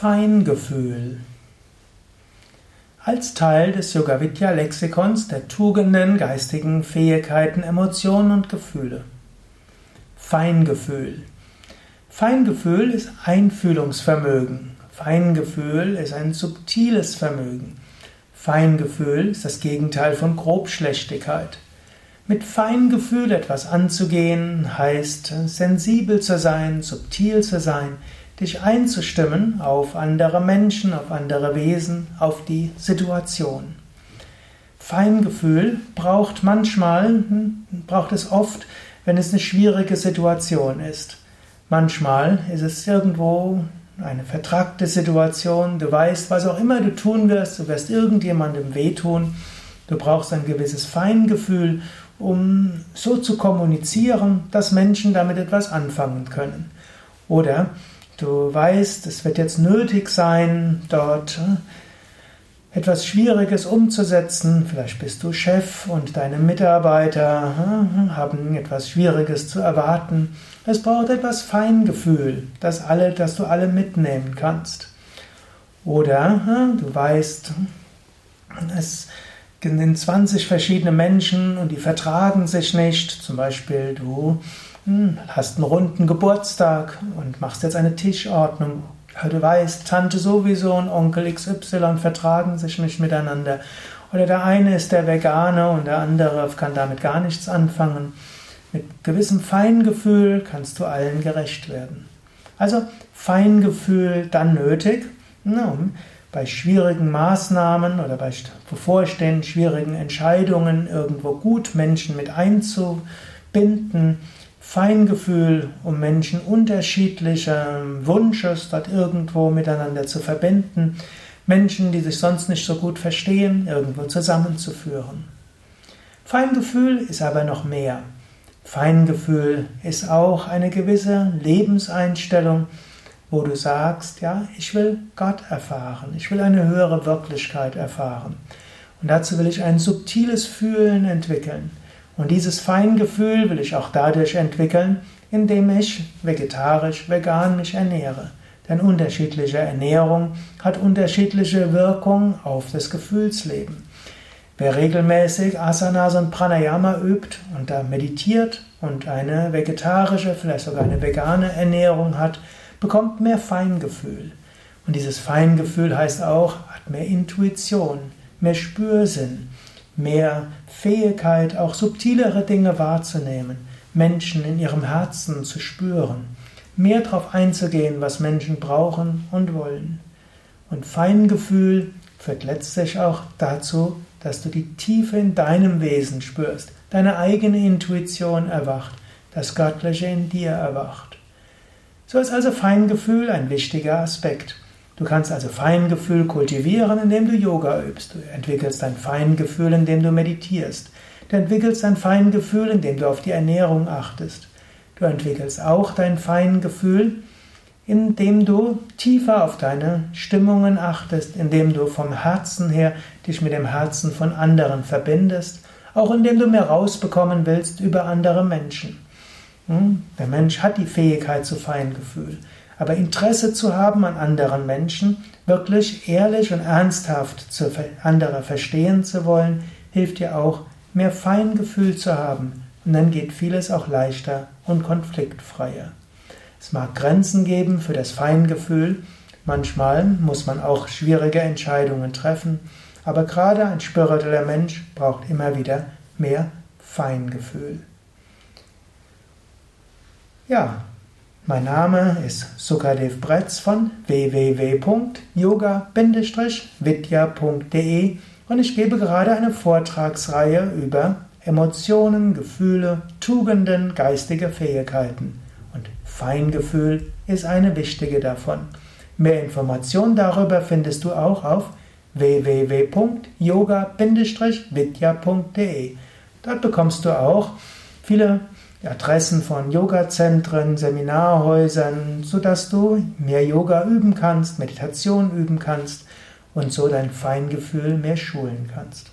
Feingefühl. Als Teil des Yoga Vidya Lexikons der Tugenden, geistigen Fähigkeiten, Emotionen und Gefühle. Feingefühl. Feingefühl ist Einfühlungsvermögen. Feingefühl ist ein subtiles Vermögen. Feingefühl ist das Gegenteil von Grobschlechtigkeit. Mit Feingefühl etwas anzugehen heißt sensibel zu sein, subtil zu sein, dich einzustimmen auf andere Menschen, auf andere Wesen, auf die Situation. Feingefühl braucht manchmal, braucht es oft, wenn es eine schwierige Situation ist. Manchmal ist es irgendwo eine vertragte Situation, du weißt, was auch immer du tun wirst, du wirst irgendjemandem wehtun, du brauchst ein gewisses Feingefühl, um so zu kommunizieren, dass Menschen damit etwas anfangen können. Oder Du weißt, es wird jetzt nötig sein, dort äh, etwas Schwieriges umzusetzen. Vielleicht bist du Chef und deine Mitarbeiter äh, haben etwas Schwieriges zu erwarten. Es braucht etwas Feingefühl, dass alle, dass du alle mitnehmen kannst. Oder äh, du weißt, es sind 20 verschiedene Menschen und die vertragen sich nicht. Zum Beispiel du hast einen runden Geburtstag und machst jetzt eine Tischordnung. Du weißt, Tante sowieso und Onkel XY vertragen sich nicht miteinander. Oder der eine ist der Veganer und der andere kann damit gar nichts anfangen. Mit gewissem Feingefühl kannst du allen gerecht werden. Also Feingefühl dann nötig, um bei schwierigen Maßnahmen oder bei bevorstehenden schwierigen Entscheidungen irgendwo gut Menschen mit einzubinden Feingefühl, um Menschen unterschiedlicher Wunsches dort irgendwo miteinander zu verbinden, Menschen, die sich sonst nicht so gut verstehen, irgendwo zusammenzuführen. Feingefühl ist aber noch mehr. Feingefühl ist auch eine gewisse Lebenseinstellung, wo du sagst, ja, ich will Gott erfahren, ich will eine höhere Wirklichkeit erfahren. Und dazu will ich ein subtiles Fühlen entwickeln. Und dieses Feingefühl will ich auch dadurch entwickeln, indem ich vegetarisch, vegan mich ernähre. Denn unterschiedliche Ernährung hat unterschiedliche Wirkung auf das Gefühlsleben. Wer regelmäßig Asanas und Pranayama übt und da meditiert und eine vegetarische, vielleicht sogar eine vegane Ernährung hat, bekommt mehr Feingefühl. Und dieses Feingefühl heißt auch, hat mehr Intuition, mehr Spürsinn mehr Fähigkeit, auch subtilere Dinge wahrzunehmen, Menschen in ihrem Herzen zu spüren, mehr darauf einzugehen, was Menschen brauchen und wollen. Und Feingefühl führt letztlich auch dazu, dass du die Tiefe in deinem Wesen spürst, deine eigene Intuition erwacht, das Göttliche in dir erwacht. So ist also Feingefühl ein wichtiger Aspekt. Du kannst also Feingefühl kultivieren, indem du Yoga übst. Du entwickelst ein Feingefühl, indem du meditierst. Du entwickelst ein Feingefühl, indem du auf die Ernährung achtest. Du entwickelst auch dein Feingefühl, indem du tiefer auf deine Stimmungen achtest, indem du vom Herzen her dich mit dem Herzen von anderen verbindest, auch indem du mehr rausbekommen willst über andere Menschen. Hm? Der Mensch hat die Fähigkeit zu Feingefühl. Aber Interesse zu haben an anderen Menschen, wirklich ehrlich und ernsthaft zu andere verstehen zu wollen, hilft dir auch, mehr Feingefühl zu haben. Und dann geht vieles auch leichter und konfliktfreier. Es mag Grenzen geben für das Feingefühl. Manchmal muss man auch schwierige Entscheidungen treffen. Aber gerade ein spiritueller Mensch braucht immer wieder mehr Feingefühl. Ja, mein Name ist Sukadev Bretz von www.yoga-vidya.de und ich gebe gerade eine Vortragsreihe über Emotionen, Gefühle, Tugenden, geistige Fähigkeiten. Und Feingefühl ist eine wichtige davon. Mehr Informationen darüber findest du auch auf www.yoga-vidya.de. Dort bekommst du auch viele Adressen von Yogazentren, Seminarhäusern, sodass du mehr Yoga üben kannst, Meditation üben kannst und so dein Feingefühl mehr schulen kannst.